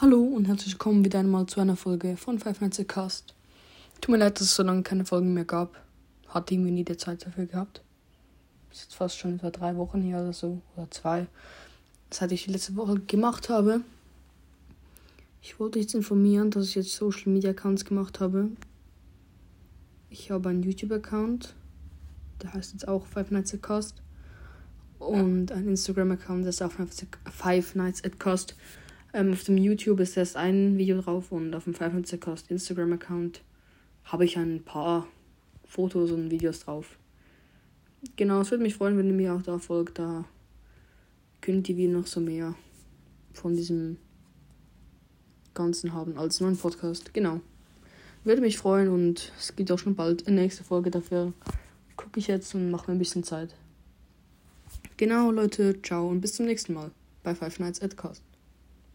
Hallo und herzlich willkommen wieder einmal zu einer Folge von Five Nights at Cast. Tut mir leid, dass es so lange keine Folgen mehr gab. Hatte irgendwie nie die Zeit dafür gehabt. Ist jetzt fast schon etwa drei Wochen her oder so. Oder zwei. Seit ich die letzte Woche gemacht habe. Ich wollte jetzt informieren, dass ich jetzt Social Media Accounts gemacht habe. Ich habe einen YouTube-Account. Der heißt jetzt auch Five Nights at Cast. Und einen Instagram-Account, der ist auch Five Nights at Cast. Ähm, auf dem YouTube ist erst ein Video drauf und auf dem Five Nights at Cast Instagram-Account habe ich ein paar Fotos und Videos drauf. Genau, es würde mich freuen, wenn ihr mir auch da folgt. Da könnt ihr noch so mehr von diesem Ganzen haben als nur ein Podcast. Genau. Würde mich freuen und es gibt auch schon bald eine nächste Folge. Dafür gucke ich jetzt und mache mir ein bisschen Zeit. Genau, Leute, ciao und bis zum nächsten Mal bei Five Nights at Cast.